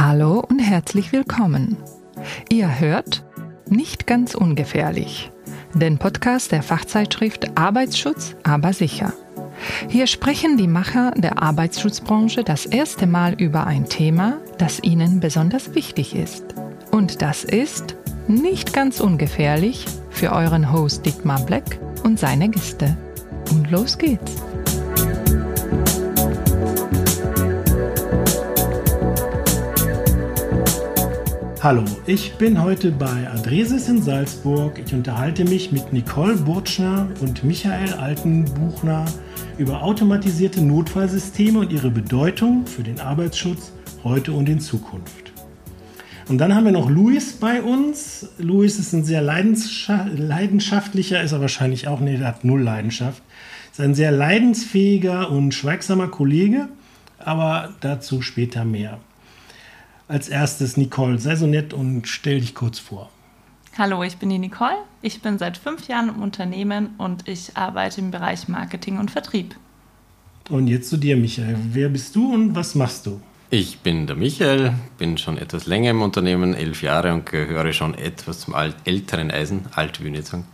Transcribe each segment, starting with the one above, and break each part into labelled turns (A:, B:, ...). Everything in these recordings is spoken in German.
A: Hallo und herzlich willkommen. Ihr hört Nicht ganz ungefährlich, den Podcast der Fachzeitschrift Arbeitsschutz, aber sicher. Hier sprechen die Macher der Arbeitsschutzbranche das erste Mal über ein Thema, das ihnen besonders wichtig ist. Und das ist nicht ganz ungefährlich für euren Host Dietmar Black und seine Gäste. Und los geht's.
B: Hallo, ich bin heute bei Adresis in Salzburg. Ich unterhalte mich mit Nicole Burtschner und Michael Altenbuchner über automatisierte Notfallsysteme und ihre Bedeutung für den Arbeitsschutz heute und in Zukunft. Und dann haben wir noch Luis bei uns. Luis ist ein sehr leidenschaftlicher, ist er wahrscheinlich auch, nee, der hat null Leidenschaft. Ist ein sehr leidensfähiger und schweigsamer Kollege, aber dazu später mehr. Als erstes Nicole, sei so nett und stell dich kurz vor.
C: Hallo, ich bin die Nicole. Ich bin seit fünf Jahren im Unternehmen und ich arbeite im Bereich Marketing und Vertrieb.
B: Und jetzt zu dir, Michael. Wer bist du und was machst du?
D: Ich bin der Michael, bin schon etwas länger im Unternehmen, elf Jahre und gehöre schon etwas zum alt, älteren Eisen, alt will ich nicht sagen,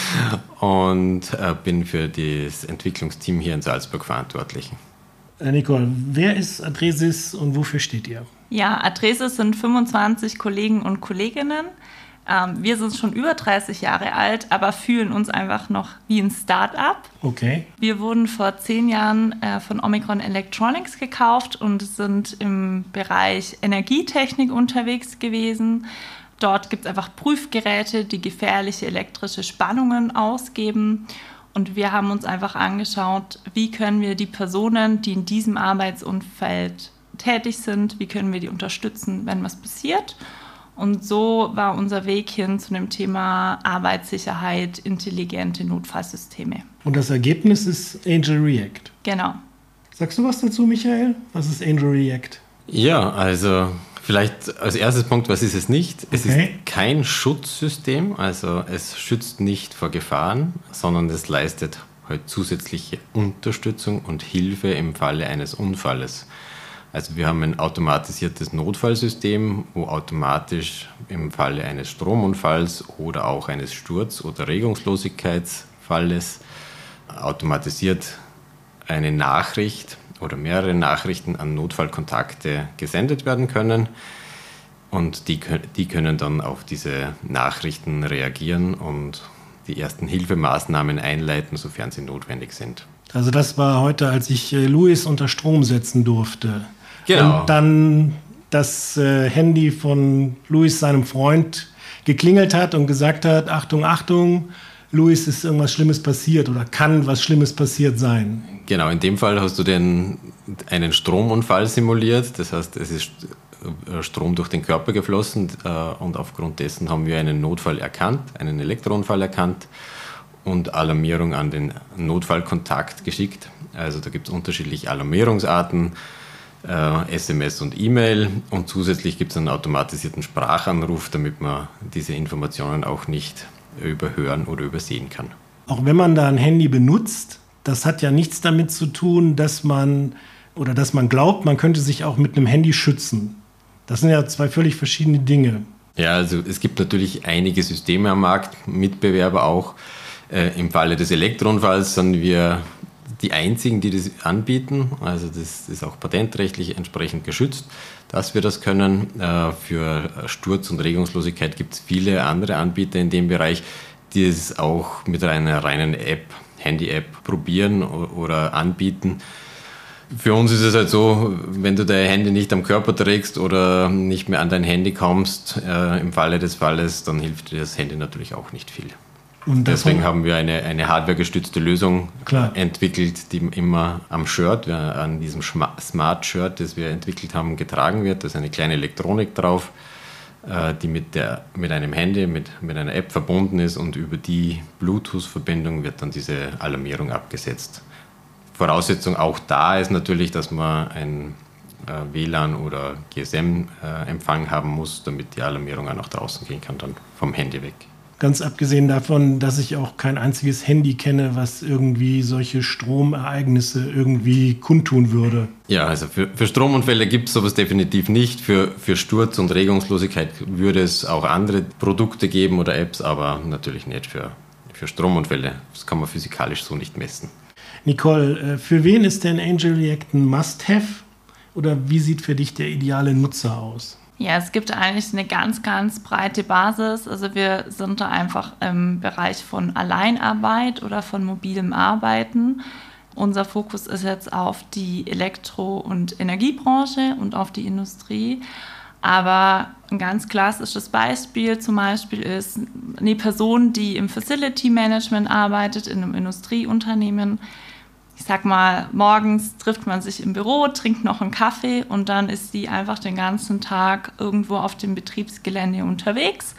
D: und äh, bin für das Entwicklungsteam hier in Salzburg verantwortlich.
B: Nicole, wer ist Adresis und wofür steht ihr?
C: Ja, Adresis sind 25 Kollegen und Kolleginnen. Ähm, wir sind schon über 30 Jahre alt, aber fühlen uns einfach noch wie ein Start-up.
B: Okay.
C: Wir wurden vor zehn Jahren äh, von Omicron Electronics gekauft und sind im Bereich Energietechnik unterwegs gewesen. Dort gibt es einfach Prüfgeräte, die gefährliche elektrische Spannungen ausgeben. Und wir haben uns einfach angeschaut, wie können wir die Personen, die in diesem Arbeitsumfeld tätig sind, wie können wir die unterstützen, wenn was passiert. Und so war unser Weg hin zu dem Thema Arbeitssicherheit, intelligente Notfallsysteme.
B: Und das Ergebnis ist Angel React.
C: Genau.
B: Sagst du was dazu, Michael? Was ist Angel React?
D: Ja, also vielleicht als erstes Punkt, was ist es nicht? Es okay. ist kein Schutzsystem, also es schützt nicht vor Gefahren, sondern es leistet halt zusätzliche Unterstützung und Hilfe im Falle eines Unfalles. Also wir haben ein automatisiertes Notfallsystem, wo automatisch im Falle eines Stromunfalls oder auch eines Sturz- oder Regungslosigkeitsfalles automatisiert eine Nachricht oder mehrere Nachrichten an Notfallkontakte gesendet werden können. Und die, die können dann auf diese Nachrichten reagieren und die ersten Hilfemaßnahmen einleiten, sofern sie notwendig sind.
B: Also das war heute, als ich äh, Louis unter Strom setzen durfte.
D: Genau.
B: Und dann das äh, Handy von Luis, seinem Freund, geklingelt hat und gesagt hat, Achtung, Achtung, Luis ist irgendwas Schlimmes passiert oder kann was Schlimmes passiert sein.
D: Genau, in dem Fall hast du den, einen Stromunfall simuliert. Das heißt, es ist äh, Strom durch den Körper geflossen äh, und aufgrund dessen haben wir einen Notfall erkannt, einen Elektrounfall erkannt und Alarmierung an den Notfallkontakt geschickt. Also da gibt es unterschiedliche Alarmierungsarten äh, SMS und E-Mail und zusätzlich gibt es einen automatisierten Sprachanruf, damit man diese Informationen auch nicht überhören oder übersehen kann.
B: Auch wenn man da ein Handy benutzt, das hat ja nichts damit zu tun, dass man oder dass man glaubt, man könnte sich auch mit einem Handy schützen. Das sind ja zwei völlig verschiedene Dinge.
D: Ja, also es gibt natürlich einige Systeme am Markt, Mitbewerber auch. Äh, Im Falle des Elektrounfalls sind wir die einzigen, die das anbieten. Also das ist auch patentrechtlich entsprechend geschützt, dass wir das können. Äh, für Sturz und Regungslosigkeit gibt es viele andere Anbieter in dem Bereich, die es auch mit einer reinen App, Handy-App probieren oder anbieten. Für uns ist es halt so, wenn du dein Handy nicht am Körper trägst oder nicht mehr an dein Handy kommst, äh, im Falle des Falles, dann hilft dir das Handy natürlich auch nicht viel. Und Deswegen haben wir eine, eine hardwaregestützte Lösung Klar. entwickelt, die immer am Shirt, an diesem Smart Shirt, das wir entwickelt haben, getragen wird. Da ist eine kleine Elektronik drauf, äh, die mit, der, mit einem Handy, mit, mit einer App verbunden ist und über die Bluetooth-Verbindung wird dann diese Alarmierung abgesetzt. Voraussetzung auch da ist natürlich, dass man ein äh, WLAN oder GSM-Empfang haben muss, damit die Alarmierung auch nach draußen gehen kann, dann vom Handy weg.
B: Ganz abgesehen davon, dass ich auch kein einziges Handy kenne, was irgendwie solche Stromereignisse irgendwie kundtun würde.
D: Ja, also für, für Stromunfälle gibt es sowas definitiv nicht. Für, für Sturz und Regungslosigkeit würde es auch andere Produkte geben oder Apps, aber natürlich nicht für, für Stromunfälle. Das kann man physikalisch so nicht messen.
B: Nicole, äh, für wen ist denn Angel React ein Must-Have? Oder wie sieht für dich der ideale Nutzer aus?
C: Ja, es gibt eigentlich eine ganz, ganz breite Basis. Also wir sind da einfach im Bereich von Alleinarbeit oder von mobilem Arbeiten. Unser Fokus ist jetzt auf die Elektro- und Energiebranche und auf die Industrie. Aber ein ganz klassisches Beispiel zum Beispiel ist eine Person, die im Facility Management arbeitet, in einem Industrieunternehmen ich sag mal, morgens trifft man sich im Büro, trinkt noch einen Kaffee und dann ist sie einfach den ganzen Tag irgendwo auf dem Betriebsgelände unterwegs.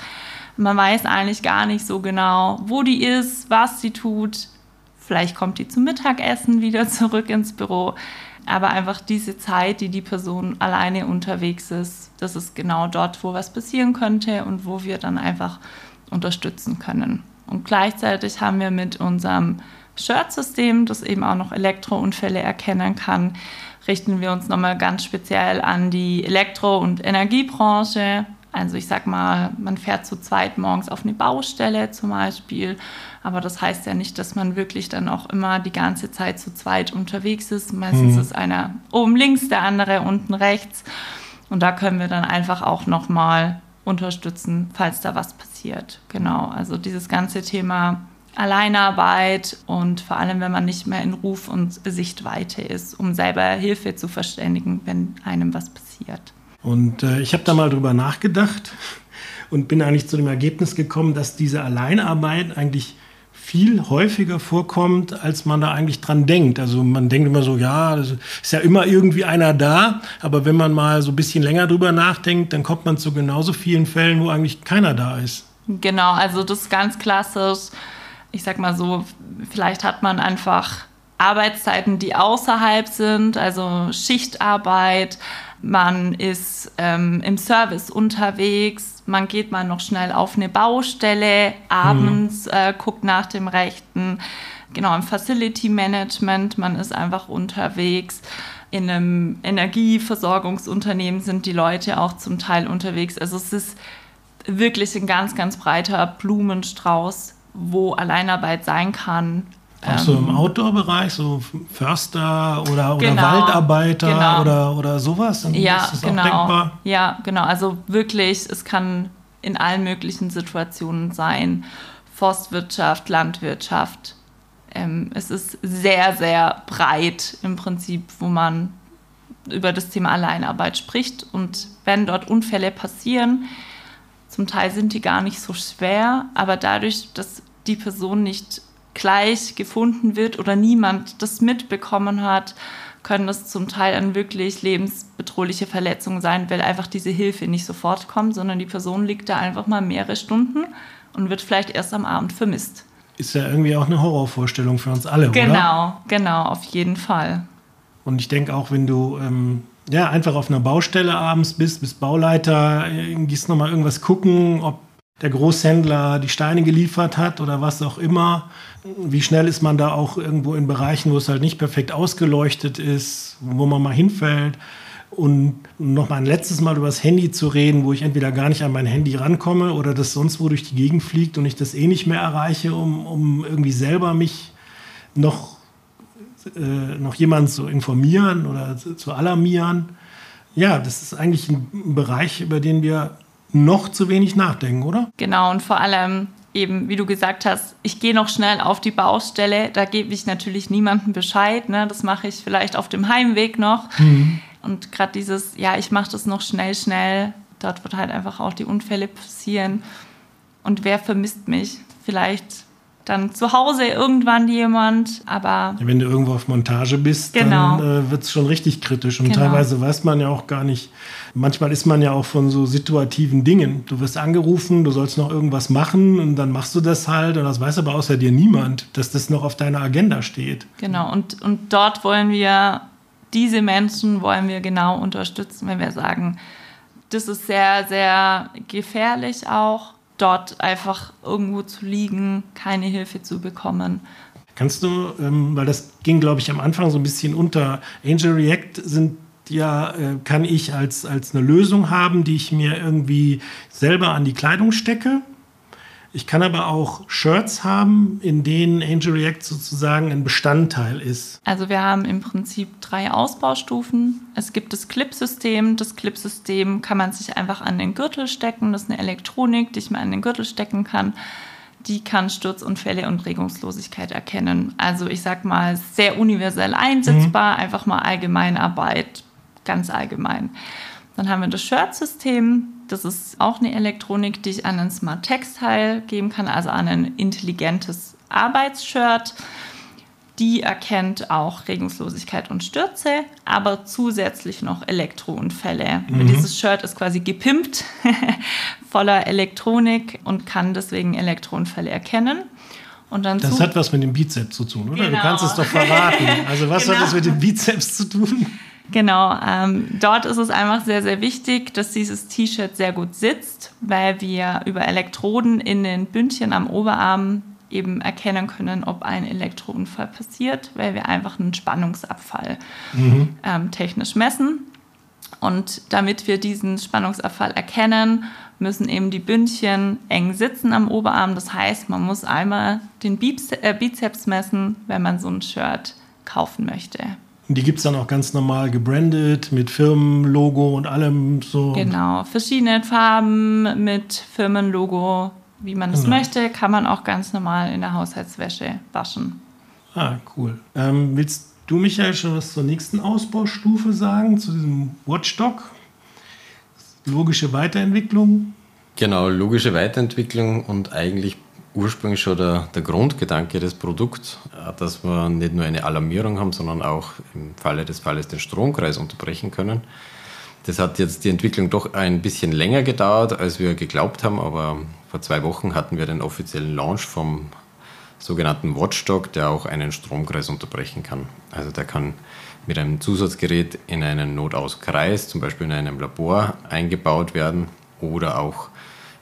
C: Man weiß eigentlich gar nicht so genau, wo die ist, was sie tut. Vielleicht kommt die zum Mittagessen wieder zurück ins Büro. Aber einfach diese Zeit, die die Person alleine unterwegs ist, das ist genau dort, wo was passieren könnte und wo wir dann einfach unterstützen können. Und gleichzeitig haben wir mit unserem Shirt-System, das eben auch noch Elektrounfälle erkennen kann, richten wir uns nochmal ganz speziell an die Elektro- und Energiebranche. Also ich sag mal, man fährt zu zweit morgens auf eine Baustelle zum Beispiel, aber das heißt ja nicht, dass man wirklich dann auch immer die ganze Zeit zu zweit unterwegs ist. Meistens mhm. ist einer oben links, der andere unten rechts. Und da können wir dann einfach auch nochmal unterstützen, falls da was passiert. Genau, also dieses ganze Thema Alleinarbeit und vor allem, wenn man nicht mehr in Ruf und Sichtweite ist, um selber Hilfe zu verständigen, wenn einem was passiert.
B: Und äh, ich habe da mal drüber nachgedacht und bin eigentlich zu dem Ergebnis gekommen, dass diese Alleinarbeit eigentlich viel häufiger vorkommt, als man da eigentlich dran denkt. Also man denkt immer so, ja, ist ja immer irgendwie einer da, aber wenn man mal so ein bisschen länger drüber nachdenkt, dann kommt man zu genauso vielen Fällen, wo eigentlich keiner da ist.
C: Genau, also das ist ganz klassisch ich sag mal so, vielleicht hat man einfach Arbeitszeiten, die außerhalb sind, also Schichtarbeit, man ist ähm, im Service unterwegs, man geht mal noch schnell auf eine Baustelle, abends mhm. äh, guckt nach dem Rechten, genau im Facility Management, man ist einfach unterwegs. In einem Energieversorgungsunternehmen sind die Leute auch zum Teil unterwegs. Also es ist wirklich ein ganz, ganz breiter Blumenstrauß wo Alleinarbeit sein kann.
B: Auch so im ähm, Outdoor-Bereich, so Förster oder, oder genau, Waldarbeiter genau. Oder, oder sowas?
C: Dann ja, genau. Ja, genau. Also wirklich, es kann in allen möglichen Situationen sein. Forstwirtschaft, Landwirtschaft. Ähm, es ist sehr, sehr breit im Prinzip, wo man über das Thema Alleinarbeit spricht. Und wenn dort Unfälle passieren, zum Teil sind die gar nicht so schwer, aber dadurch, dass die Person nicht gleich gefunden wird oder niemand das mitbekommen hat, können das zum Teil dann wirklich lebensbedrohliche Verletzungen sein, weil einfach diese Hilfe nicht sofort kommt, sondern die Person liegt da einfach mal mehrere Stunden und wird vielleicht erst am Abend vermisst.
B: Ist ja irgendwie auch eine Horrorvorstellung für uns alle,
C: genau,
B: oder?
C: Genau, genau, auf jeden Fall.
B: Und ich denke auch, wenn du ähm, ja, einfach auf einer Baustelle abends bist, bist Bauleiter, äh, gehst nochmal irgendwas gucken, ob der Großhändler die Steine geliefert hat oder was auch immer. Wie schnell ist man da auch irgendwo in Bereichen, wo es halt nicht perfekt ausgeleuchtet ist, wo man mal hinfällt. Und noch mal ein letztes Mal über das Handy zu reden, wo ich entweder gar nicht an mein Handy rankomme oder das sonst wo durch die Gegend fliegt und ich das eh nicht mehr erreiche, um, um irgendwie selber mich noch, äh, noch jemand zu informieren oder zu alarmieren. Ja, das ist eigentlich ein Bereich, über den wir noch zu wenig nachdenken, oder?
C: Genau, und vor allem eben, wie du gesagt hast, ich gehe noch schnell auf die Baustelle, da gebe ich natürlich niemandem Bescheid, ne? das mache ich vielleicht auf dem Heimweg noch. Mhm. Und gerade dieses, ja, ich mache das noch schnell, schnell, dort wird halt einfach auch die Unfälle passieren. Und wer vermisst mich? Vielleicht dann zu Hause irgendwann jemand, aber.
B: Wenn du irgendwo auf Montage bist, genau. dann äh, wird es schon richtig kritisch. Und genau. teilweise weiß man ja auch gar nicht, manchmal ist man ja auch von so situativen Dingen. Du wirst angerufen, du sollst noch irgendwas machen und dann machst du das halt und das weiß aber außer dir niemand, dass das noch auf deiner Agenda steht.
C: Genau, und, und dort wollen wir, diese Menschen wollen wir genau unterstützen, wenn wir sagen, das ist sehr, sehr gefährlich auch dort einfach irgendwo zu liegen, keine Hilfe zu bekommen.
B: Kannst du, ähm, weil das ging, glaube ich, am Anfang so ein bisschen unter Angel React sind ja, äh, kann ich als, als eine Lösung haben, die ich mir irgendwie selber an die Kleidung stecke. Ich kann aber auch Shirts haben, in denen Angel React sozusagen ein Bestandteil ist.
C: Also wir haben im Prinzip drei Ausbaustufen. Es gibt das Clip-System. Das Clip-System kann man sich einfach an den Gürtel stecken. Das ist eine Elektronik, die ich mir an den Gürtel stecken kann. Die kann Sturzunfälle und Regungslosigkeit erkennen. Also ich sag mal sehr universell einsetzbar, mhm. einfach mal Allgemeinarbeit, ganz allgemein. Dann haben wir das Shirt-System. Das ist auch eine Elektronik, die ich an ein Smart Textile geben kann, also an ein intelligentes Arbeitsshirt. Die erkennt auch Regungslosigkeit und Stürze, aber zusätzlich noch Elektrounfälle. Mhm. Dieses Shirt ist quasi gepimpt, voller Elektronik und kann deswegen Elektrounfälle erkennen. Und dann
B: das hat was mit dem Bizeps zu tun, oder? Genau. Du kannst es doch verraten. Also was genau. hat das mit dem Bizeps zu tun?
C: Genau, ähm, dort ist es einfach sehr, sehr wichtig, dass dieses T-Shirt sehr gut sitzt, weil wir über Elektroden in den Bündchen am Oberarm eben erkennen können, ob ein Elektrounfall passiert, weil wir einfach einen Spannungsabfall mhm. ähm, technisch messen. Und damit wir diesen Spannungsabfall erkennen, müssen eben die Bündchen eng sitzen am Oberarm. Das heißt, man muss einmal den äh, Bizeps messen, wenn man so ein Shirt kaufen möchte.
B: Und die gibt es dann auch ganz normal gebrandet mit Firmenlogo und allem so.
C: Genau, verschiedene Farben mit Firmenlogo, wie man es genau. möchte, kann man auch ganz normal in der Haushaltswäsche waschen.
B: Ah, cool. Ähm, willst du, Michael, schon was zur nächsten Ausbaustufe sagen, zu diesem Watchdog? Logische Weiterentwicklung?
D: Genau, logische Weiterentwicklung und eigentlich ursprünglich schon der, der Grundgedanke des Produkts, äh, dass wir nicht nur eine Alarmierung haben, sondern auch im Falle des Falles den Stromkreis unterbrechen können. Das hat jetzt die Entwicklung doch ein bisschen länger gedauert, als wir geglaubt haben, aber vor zwei Wochen hatten wir den offiziellen Launch vom sogenannten Watchdog, der auch einen Stromkreis unterbrechen kann. Also der kann mit einem Zusatzgerät in einen Notauskreis, zum Beispiel in einem Labor, eingebaut werden oder auch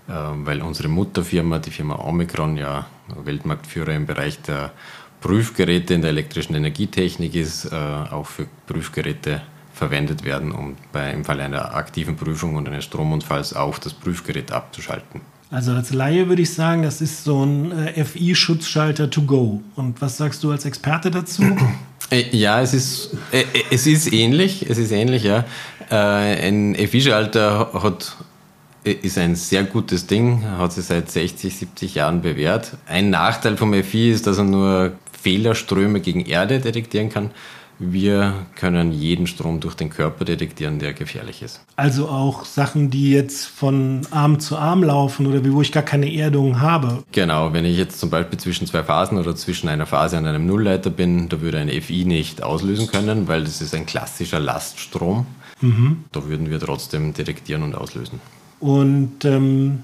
D: weil unsere Mutterfirma, die Firma Omicron, ja Weltmarktführer im Bereich der Prüfgeräte in der elektrischen Energietechnik ist, äh, auch für Prüfgeräte verwendet werden, um bei, im Fall einer aktiven Prüfung und eines Stromunfalls auch das Prüfgerät abzuschalten.
B: Also als Laie würde ich sagen, das ist so ein äh, FI-Schutzschalter to go. Und was sagst du als Experte dazu?
D: Äh, ja, es ist, es ist ähnlich. Es ist ähnlich, ja. Ein FI-Schalter hat ist ein sehr gutes Ding, hat sich seit 60, 70 Jahren bewährt. Ein Nachteil vom FI ist, dass er nur Fehlerströme gegen Erde detektieren kann. Wir können jeden Strom durch den Körper detektieren, der gefährlich ist.
B: Also auch Sachen, die jetzt von Arm zu Arm laufen oder wo ich gar keine Erdung habe.
D: Genau, wenn ich jetzt zum Beispiel zwischen zwei Phasen oder zwischen einer Phase und einem Nullleiter bin, da würde ein FI nicht auslösen können, weil das ist ein klassischer Laststrom. Mhm. Da würden wir trotzdem detektieren und auslösen.
B: Und ähm,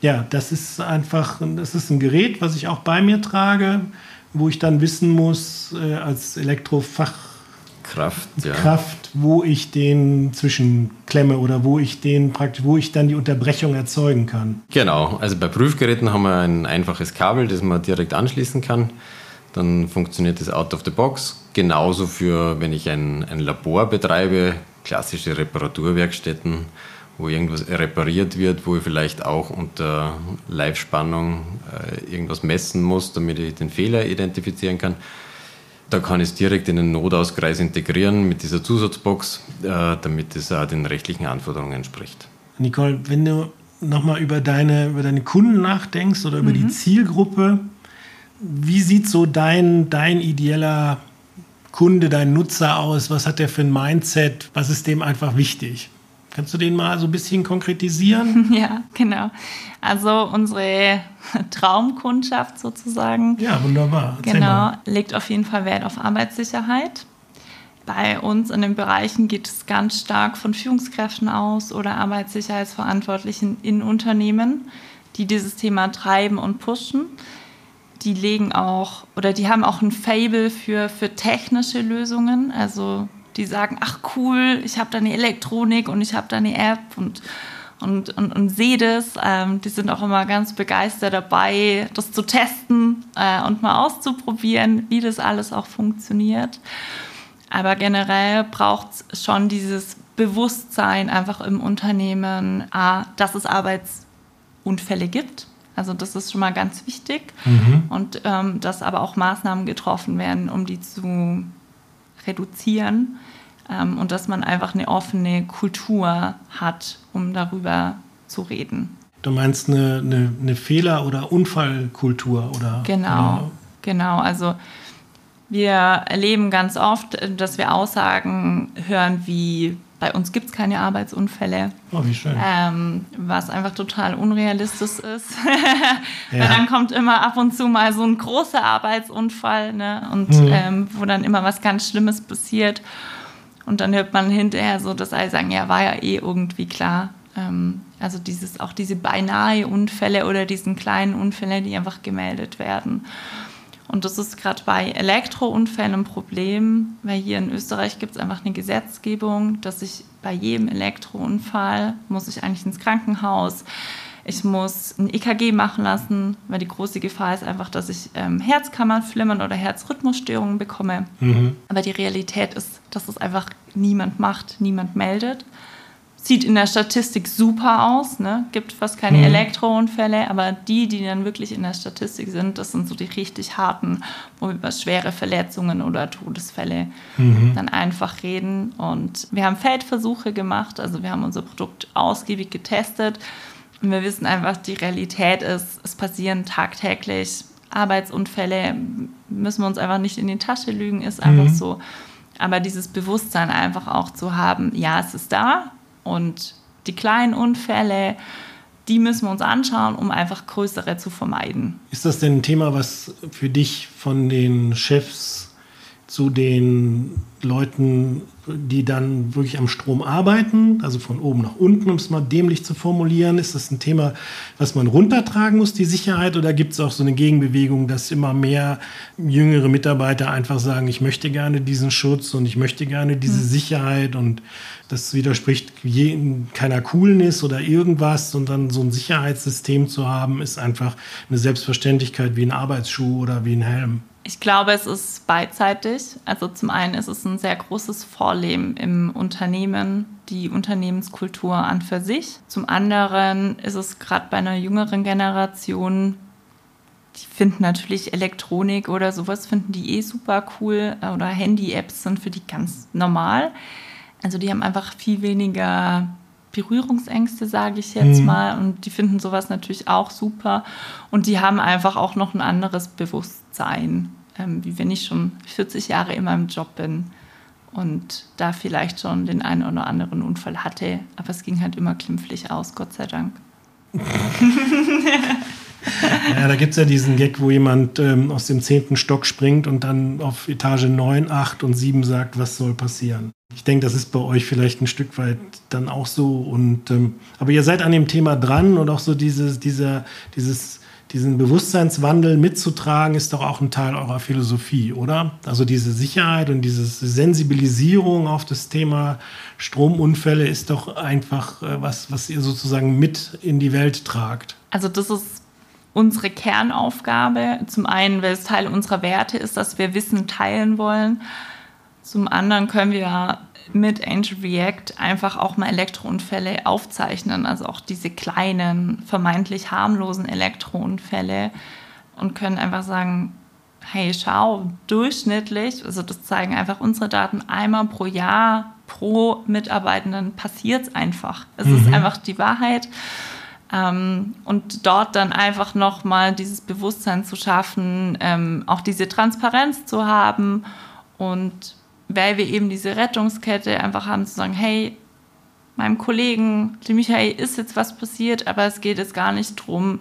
B: ja, das ist einfach, das ist ein Gerät, was ich auch bei mir trage, wo ich dann wissen muss, äh, als Elektrofachkraft, ja. Kraft, wo ich den zwischenklemme oder wo ich den praktisch, wo ich dann die Unterbrechung erzeugen kann.
D: Genau, also bei Prüfgeräten haben wir ein einfaches Kabel, das man direkt anschließen kann. Dann funktioniert das out of the box. Genauso für, wenn ich ein, ein Labor betreibe, klassische Reparaturwerkstätten wo irgendwas repariert wird, wo ich vielleicht auch unter Live-Spannung äh, irgendwas messen muss, damit ich den Fehler identifizieren kann. Da kann ich es direkt in den Notauskreis integrieren mit dieser Zusatzbox, äh, damit es auch den rechtlichen Anforderungen entspricht.
B: Nicole, wenn du nochmal über deine, über deine Kunden nachdenkst oder über mhm. die Zielgruppe, wie sieht so dein, dein ideeller Kunde, dein Nutzer aus? Was hat der für ein Mindset? Was ist dem einfach wichtig? Kannst du den mal so ein bisschen konkretisieren?
C: Ja, genau. Also unsere Traumkundschaft sozusagen.
B: Ja, wunderbar.
C: Erzähl genau, mal. legt auf jeden Fall Wert auf Arbeitssicherheit. Bei uns in den Bereichen geht es ganz stark von Führungskräften aus oder Arbeitssicherheitsverantwortlichen in Unternehmen, die dieses Thema treiben und pushen. Die legen auch oder die haben auch ein Fable für, für technische Lösungen. Also die sagen, ach cool, ich habe da eine Elektronik und ich habe da eine App und, und, und, und sehe das. Ähm, die sind auch immer ganz begeistert dabei, das zu testen äh, und mal auszuprobieren, wie das alles auch funktioniert. Aber generell braucht es schon dieses Bewusstsein einfach im Unternehmen, A, dass es Arbeitsunfälle gibt. Also das ist schon mal ganz wichtig. Mhm. Und ähm, dass aber auch Maßnahmen getroffen werden, um die zu reduzieren. Ähm, und dass man einfach eine offene Kultur hat, um darüber zu reden.
B: Du meinst eine, eine, eine Fehler- oder Unfallkultur? Oder,
C: genau, oder? genau. Also wir erleben ganz oft, dass wir Aussagen hören wie bei uns gibt es keine Arbeitsunfälle.
B: Oh, wie schön.
C: Ähm, was einfach total unrealistisch ist. ja. Weil dann kommt immer ab und zu mal so ein großer Arbeitsunfall ne? und mhm. ähm, wo dann immer was ganz Schlimmes passiert. Und dann hört man hinterher so, dass alle sagen, ja, war ja eh irgendwie klar. Ähm, also dieses, auch diese beinahe Unfälle oder diesen kleinen Unfälle, die einfach gemeldet werden. Und das ist gerade bei Elektrounfällen ein Problem, weil hier in Österreich gibt es einfach eine Gesetzgebung, dass ich bei jedem Elektrounfall muss ich eigentlich ins Krankenhaus. Ich muss ein EKG machen lassen, weil die große Gefahr ist einfach, dass ich ähm, Herzkammernflimmern oder Herzrhythmusstörungen bekomme. Mhm. Aber die Realität ist, dass es einfach niemand macht, niemand meldet sieht in der Statistik super aus, ne? gibt fast keine mhm. Elektrounfälle, aber die, die dann wirklich in der Statistik sind, das sind so die richtig harten, wo wir über schwere Verletzungen oder Todesfälle mhm. dann einfach reden. Und wir haben Feldversuche gemacht, also wir haben unser Produkt ausgiebig getestet und wir wissen einfach, die Realität ist, es passieren tagtäglich Arbeitsunfälle, müssen wir uns einfach nicht in die Tasche lügen, ist einfach mhm. so. Aber dieses Bewusstsein einfach auch zu haben, ja, es ist da, und die kleinen Unfälle, die müssen wir uns anschauen, um einfach größere zu vermeiden.
B: Ist das denn ein Thema, was für dich von den Chefs zu den Leuten, die dann wirklich am Strom arbeiten, also von oben nach unten, um es mal dämlich zu formulieren? Ist das ein Thema, was man runtertragen muss, die Sicherheit? Oder gibt es auch so eine Gegenbewegung, dass immer mehr jüngere Mitarbeiter einfach sagen, ich möchte gerne diesen Schutz und ich möchte gerne diese hm. Sicherheit und das widerspricht keiner Coolness oder irgendwas, sondern so ein Sicherheitssystem zu haben, ist einfach eine Selbstverständlichkeit wie ein Arbeitsschuh oder wie ein Helm.
C: Ich glaube, es ist beidseitig. Also zum einen ist es ein sehr großes Vorleben im Unternehmen, die Unternehmenskultur an für sich. Zum anderen ist es gerade bei einer jüngeren Generation, die finden natürlich Elektronik oder sowas, finden die eh super cool oder Handy-Apps sind für die ganz normal. Also die haben einfach viel weniger Berührungsängste, sage ich jetzt mhm. mal. Und die finden sowas natürlich auch super. Und die haben einfach auch noch ein anderes Bewusstsein, ähm, wie wenn ich schon 40 Jahre in meinem Job bin und da vielleicht schon den einen oder anderen Unfall hatte. Aber es ging halt immer klimpflich aus, Gott sei Dank.
B: ja, da gibt es ja diesen Gag, wo jemand ähm, aus dem zehnten Stock springt und dann auf Etage 9, 8 und 7 sagt, was soll passieren. Ich denke, das ist bei euch vielleicht ein Stück weit dann auch so. Und, ähm, aber ihr seid an dem Thema dran und auch so dieses, dieser, dieses, diesen Bewusstseinswandel mitzutragen, ist doch auch ein Teil eurer Philosophie, oder? Also diese Sicherheit und diese Sensibilisierung auf das Thema Stromunfälle ist doch einfach äh, was, was ihr sozusagen mit in die Welt tragt.
C: Also das ist unsere Kernaufgabe. Zum einen, weil es Teil unserer Werte ist, dass wir Wissen teilen wollen. Zum anderen können wir mit Angel React einfach auch mal Elektrounfälle aufzeichnen, also auch diese kleinen, vermeintlich harmlosen Elektrounfälle und können einfach sagen, hey, schau, durchschnittlich, also das zeigen einfach unsere Daten, einmal pro Jahr pro Mitarbeitenden passiert es einfach. Es mhm. ist einfach die Wahrheit. Ähm, und dort dann einfach nochmal dieses Bewusstsein zu schaffen, ähm, auch diese Transparenz zu haben und weil wir eben diese Rettungskette einfach haben, zu sagen, hey, meinem Kollegen, dem Michael, ist jetzt was passiert, aber es geht jetzt gar nicht darum,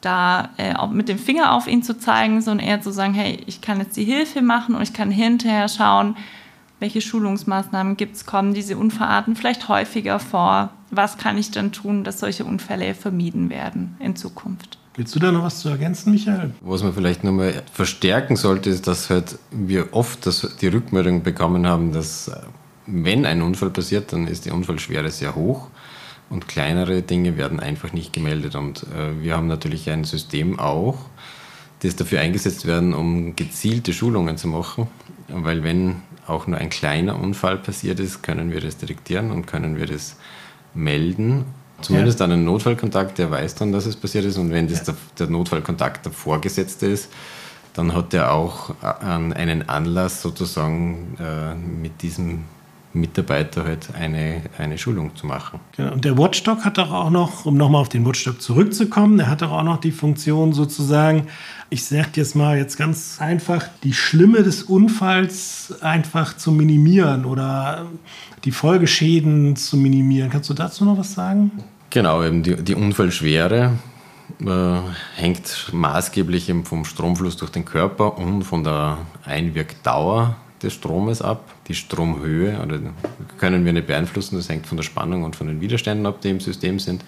C: da äh, mit dem Finger auf ihn zu zeigen, sondern eher zu sagen, hey, ich kann jetzt die Hilfe machen und ich kann hinterher schauen, welche Schulungsmaßnahmen gibt es, kommen diese Unfallarten vielleicht häufiger vor, was kann ich dann tun, dass solche Unfälle vermieden werden in Zukunft.
B: Willst du da noch was zu ergänzen, Michael?
D: Was man vielleicht nochmal verstärken sollte, ist, dass halt wir oft das, die Rückmeldung bekommen haben, dass äh, wenn ein Unfall passiert, dann ist die Unfallschwere sehr hoch. und kleinere Dinge werden einfach nicht gemeldet. Und äh, wir haben natürlich ein System auch, das dafür eingesetzt werden, um gezielte Schulungen zu machen, weil wenn auch nur ein kleiner Unfall passiert ist, können wir das detektieren und können wir das melden. Zumindest ja. einen Notfallkontakt, der weiß dann, dass es passiert ist. Und wenn das ja. der, der Notfallkontakt der Vorgesetzte ist, dann hat er auch einen Anlass sozusagen äh, mit diesem Mitarbeiter halt eine, eine Schulung zu machen.
B: Genau. Und der Watchdog hat doch auch noch, um nochmal auf den Watchdog zurückzukommen, der hat doch auch noch die Funktion sozusagen, ich sage jetzt mal jetzt ganz einfach, die Schlimme des Unfalls einfach zu minimieren oder die Folgeschäden zu minimieren. Kannst du dazu noch was sagen?
D: Genau, eben die, die Unfallschwere äh, hängt maßgeblich eben vom Stromfluss durch den Körper und von der Einwirkdauer des Stromes ab. Die Stromhöhe oder können wir nicht beeinflussen, das hängt von der Spannung und von den Widerständen ab, die im System sind.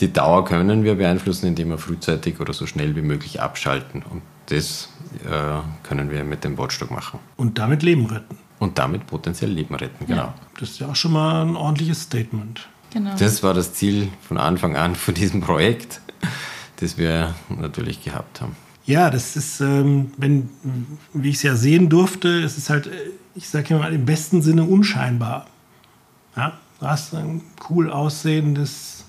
D: Die Dauer können wir beeinflussen, indem wir frühzeitig oder so schnell wie möglich abschalten. Und das äh, können wir mit dem Watchdog machen.
B: Und damit Leben retten.
D: Und damit potenziell Leben retten, genau. Ja.
B: Das ist ja auch schon mal ein ordentliches Statement.
D: Genau. Das war das Ziel von Anfang an von diesem Projekt, das wir natürlich gehabt haben.
B: Ja, das ist, ähm, wenn, wie ich es ja sehen durfte, es ist halt, ich sage mal, im besten Sinne unscheinbar. Ja, du hast ein cool aussehendes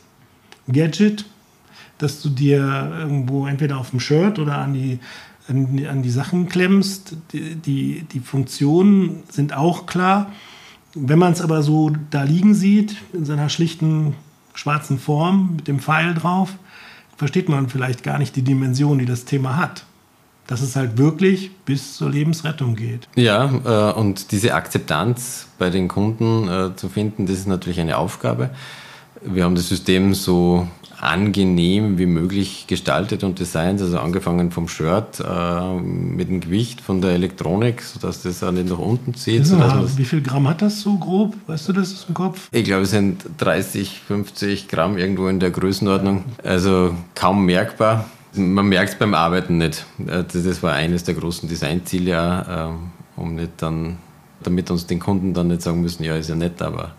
B: Gadget, das du dir irgendwo entweder auf dem Shirt oder an die, an die, an die Sachen klemmst. Die, die, die Funktionen sind auch klar. Wenn man es aber so da liegen sieht, in seiner schlichten schwarzen Form mit dem Pfeil drauf, versteht man vielleicht gar nicht die Dimension, die das Thema hat. Dass es halt wirklich bis zur Lebensrettung geht.
D: Ja, äh, und diese Akzeptanz bei den Kunden äh, zu finden, das ist natürlich eine Aufgabe. Wir haben das System so angenehm wie möglich gestaltet und designt, also angefangen vom Shirt äh, mit dem Gewicht von der Elektronik, sodass das auch nicht nach unten zieht.
B: Ja, wie viel Gramm hat das so grob? Weißt du das aus dem Kopf?
D: Ich glaube, es sind 30, 50 Gramm irgendwo in der Größenordnung. Also kaum merkbar. Man merkt es beim Arbeiten nicht. Äh, das war eines der großen Designziele, äh, um nicht dann, damit uns den Kunden dann nicht sagen müssen, ja, ist ja nett, aber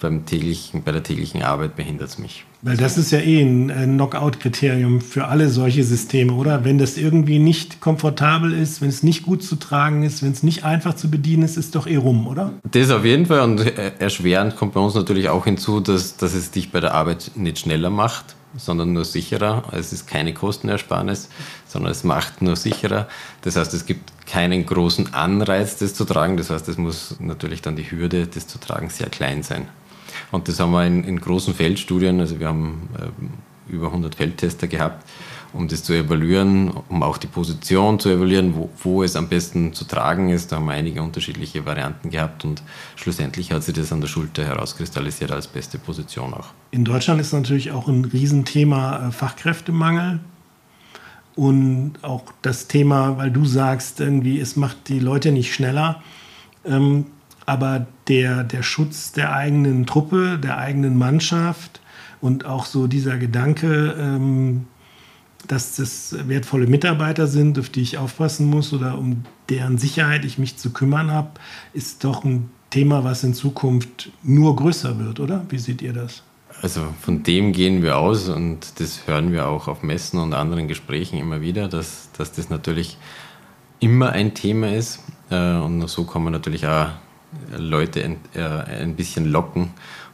D: beim täglichen, bei der täglichen Arbeit behindert es mich.
B: Weil das ist ja eh ein Knockout-Kriterium für alle solche Systeme, oder? Wenn das irgendwie nicht komfortabel ist, wenn es nicht gut zu tragen ist, wenn es nicht einfach zu bedienen ist, ist doch eh rum, oder?
D: Das auf jeden Fall. Und erschwerend kommt bei uns natürlich auch hinzu, dass, dass es dich bei der Arbeit nicht schneller macht, sondern nur sicherer. Es ist keine Kostenersparnis, sondern es macht nur sicherer. Das heißt, es gibt keinen großen Anreiz, das zu tragen. Das heißt, es muss natürlich dann die Hürde, das zu tragen, sehr klein sein. Und das haben wir in, in großen Feldstudien, also wir haben äh, über 100 Feldtester gehabt, um das zu evaluieren, um auch die Position zu evaluieren, wo, wo, es am besten zu tragen ist. Da haben wir einige unterschiedliche Varianten gehabt und schlussendlich hat sich das an der Schulter herauskristallisiert als beste Position auch.
B: In Deutschland ist natürlich auch ein Riesenthema äh, Fachkräftemangel. Und auch das Thema, weil du sagst, irgendwie, es macht die Leute nicht schneller. Ähm, aber der, der Schutz der eigenen Truppe, der eigenen Mannschaft und auch so dieser Gedanke, ähm, dass das wertvolle Mitarbeiter sind, auf die ich aufpassen muss oder um deren Sicherheit ich mich zu kümmern habe, ist doch ein Thema, was in Zukunft nur größer wird, oder? Wie seht ihr das?
D: Also von dem gehen wir aus und das hören wir auch auf Messen und anderen Gesprächen immer wieder, dass, dass das natürlich immer ein Thema ist. Äh, und so kann man natürlich auch Leute ein, äh, ein bisschen locken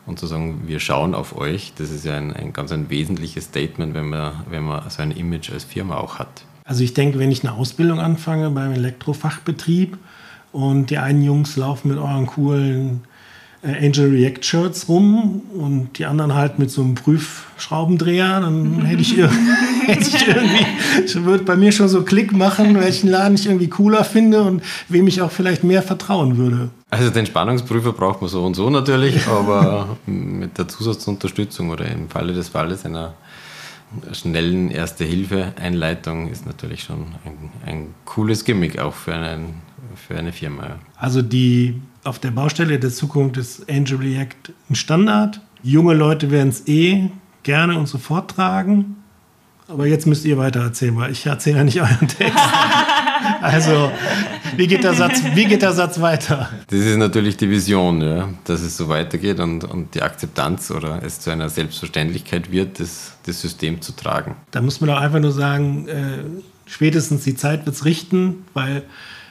D: und zu sagen, wir schauen auf euch. Das ist ja ein, ein ganz ein wesentliches Statement, wenn man, wenn man so ein Image als Firma auch hat.
B: Also ich denke, wenn ich eine Ausbildung anfange beim Elektrofachbetrieb und die einen Jungs laufen mit euren coolen äh, Angel React Shirts rum und die anderen halt mit so einem Prüfschraubendreher, dann hätte ich, hätte ich irgendwie, würde bei mir schon so Klick machen, welchen Laden ich irgendwie cooler finde und wem ich auch vielleicht mehr vertrauen würde.
D: Also den Spannungsprüfer braucht man so und so natürlich, aber mit der Zusatzunterstützung oder im Falle des Falles einer schnellen Erste-Hilfe-Einleitung ist natürlich schon ein, ein, cooles Gimmick auch für, einen, für eine Firma.
B: Also die auf der Baustelle der Zukunft ist Angel React ein Standard. Junge Leute werden es eh gerne und sofort tragen. Aber jetzt müsst ihr weiter erzählen, weil ich erzähle ja nicht euren Text. also wie, geht der Satz, wie geht der Satz weiter?
D: Das ist natürlich die Vision, ja, dass es so weitergeht und, und die Akzeptanz oder es zu einer Selbstverständlichkeit wird, das, das System zu tragen.
B: Da muss man doch einfach nur sagen, äh, spätestens die Zeit wird es richten, weil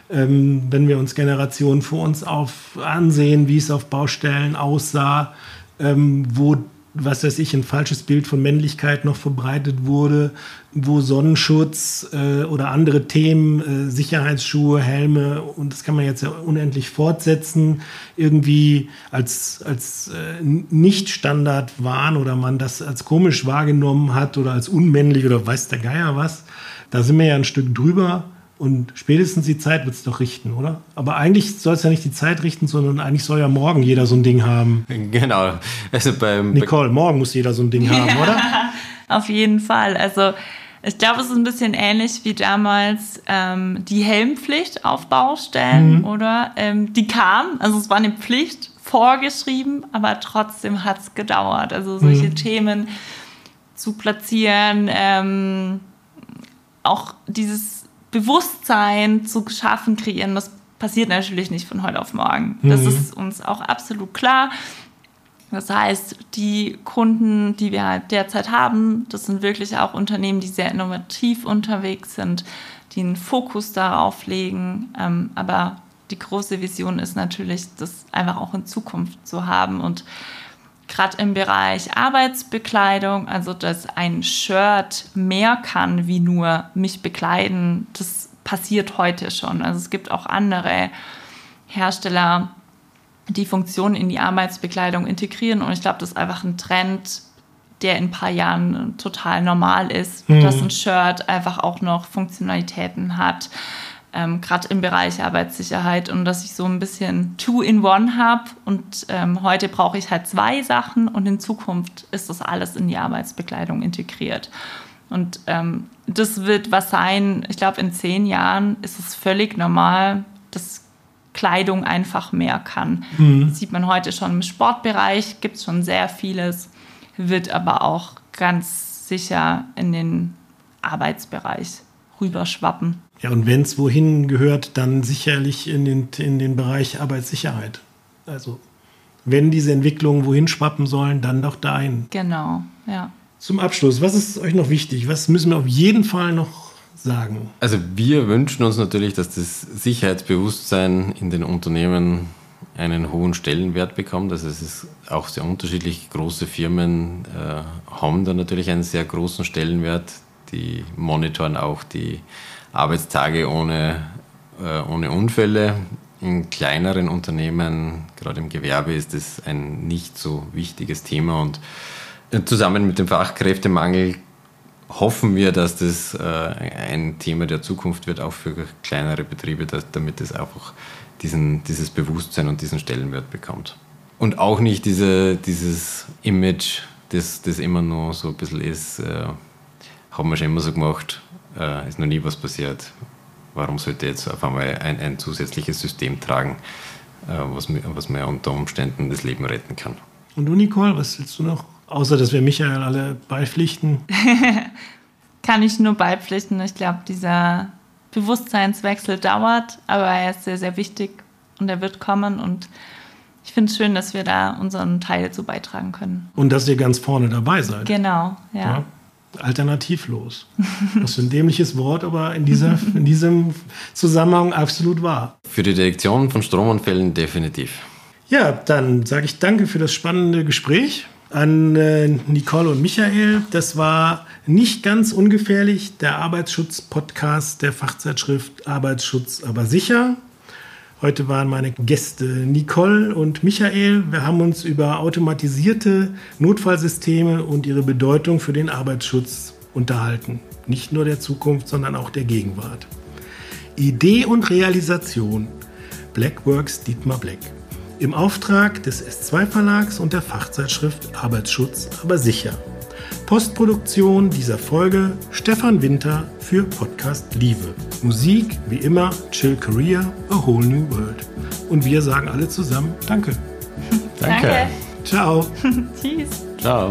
B: ähm, wenn wir uns Generationen vor uns auf, ansehen, wie es auf Baustellen aussah, ähm, wo was weiß ich, ein falsches Bild von Männlichkeit noch verbreitet wurde, wo Sonnenschutz äh, oder andere Themen, äh, Sicherheitsschuhe, Helme, und das kann man jetzt ja unendlich fortsetzen, irgendwie als, als äh, Nicht-Standard waren oder man das als komisch wahrgenommen hat oder als unmännlich oder weiß der Geier was. Da sind wir ja ein Stück drüber. Und spätestens die Zeit wird es doch richten, oder? Aber eigentlich soll es ja nicht die Zeit richten, sondern eigentlich soll ja morgen jeder so ein Ding haben.
D: Genau. Also beim
B: Nicole, morgen muss jeder so ein Ding haben, oder?
C: Auf jeden Fall. Also ich glaube, es ist ein bisschen ähnlich wie damals ähm, die Helmpflicht auf Baustellen, mhm. oder? Ähm, die kam, also es war eine Pflicht vorgeschrieben, aber trotzdem hat es gedauert. Also solche mhm. Themen zu platzieren, ähm, auch dieses Bewusstsein zu schaffen, kreieren, das passiert natürlich nicht von heute auf morgen. Das mhm. ist uns auch absolut klar. Das heißt, die Kunden, die wir halt derzeit haben, das sind wirklich auch Unternehmen, die sehr innovativ unterwegs sind, die einen Fokus darauf legen. Ähm, aber die große Vision ist natürlich, das einfach auch in Zukunft zu haben und gerade im Bereich Arbeitsbekleidung, also dass ein Shirt mehr kann wie nur mich bekleiden, das passiert heute schon. Also es gibt auch andere Hersteller, die Funktionen in die Arbeitsbekleidung integrieren und ich glaube, das ist einfach ein Trend, der in ein paar Jahren total normal ist, mhm. dass ein Shirt einfach auch noch Funktionalitäten hat ähm, gerade im Bereich Arbeitssicherheit und dass ich so ein bisschen Two-in-One habe und ähm, heute brauche ich halt zwei Sachen und in Zukunft ist das alles in die Arbeitsbekleidung integriert. Und ähm, das wird was sein, ich glaube, in zehn Jahren ist es völlig normal, dass Kleidung einfach mehr kann. Mhm. Das sieht man heute schon im Sportbereich, gibt es schon sehr vieles, wird aber auch ganz sicher in den Arbeitsbereich rüberschwappen.
B: Ja, und wenn es wohin gehört, dann sicherlich in den, in den Bereich Arbeitssicherheit. Also wenn diese Entwicklungen wohin schwappen sollen, dann doch dahin.
C: Genau, ja.
B: Zum Abschluss, was ist euch noch wichtig? Was müssen wir auf jeden Fall noch sagen?
D: Also wir wünschen uns natürlich, dass das Sicherheitsbewusstsein in den Unternehmen einen hohen Stellenwert bekommt. Also es ist auch sehr unterschiedlich. Große Firmen äh, haben da natürlich einen sehr großen Stellenwert. Die monitoren auch die Arbeitstage ohne, äh, ohne Unfälle. In kleineren Unternehmen, gerade im Gewerbe, ist das ein nicht so wichtiges Thema und äh, zusammen mit dem Fachkräftemangel hoffen wir, dass das äh, ein Thema der Zukunft wird, auch für kleinere Betriebe, dass, damit es einfach diesen, dieses Bewusstsein und diesen Stellenwert bekommt. Und auch nicht diese, dieses Image, das, das immer nur so ein bisschen ist, äh, haben wir schon immer so gemacht, äh, ist noch nie was passiert. Warum sollte jetzt auf einmal ein, ein zusätzliches System tragen, äh, was, was mir unter Umständen das Leben retten kann?
B: Und du, Nicole, was willst du noch? Außer, dass wir Michael alle beipflichten.
C: kann ich nur beipflichten. Ich glaube, dieser Bewusstseinswechsel dauert, aber er ist sehr, sehr wichtig und er wird kommen und ich finde es schön, dass wir da unseren Teil dazu beitragen können.
B: Und dass ihr ganz vorne dabei seid.
C: Genau, ja. ja
B: alternativlos. Was für ein dämliches Wort, aber in, dieser, in diesem Zusammenhang absolut wahr.
D: Für die Detektion von Stromunfällen definitiv.
B: Ja, dann sage ich danke für das spannende Gespräch an äh, Nicole und Michael. Das war nicht ganz ungefährlich, der Arbeitsschutz-Podcast der Fachzeitschrift Arbeitsschutz aber sicher. Heute waren meine Gäste Nicole und Michael. Wir haben uns über automatisierte Notfallsysteme und ihre Bedeutung für den Arbeitsschutz unterhalten. Nicht nur der Zukunft, sondern auch der Gegenwart. Idee und Realisation Blackworks Dietmar Black. Im Auftrag des S2 Verlags und der Fachzeitschrift Arbeitsschutz, aber sicher. Postproduktion dieser Folge Stefan Winter für Podcast Liebe. Musik wie immer Chill Korea, A Whole New World. Und wir sagen alle zusammen Danke.
D: Danke.
B: Ciao.
C: Tschüss.
D: Ciao.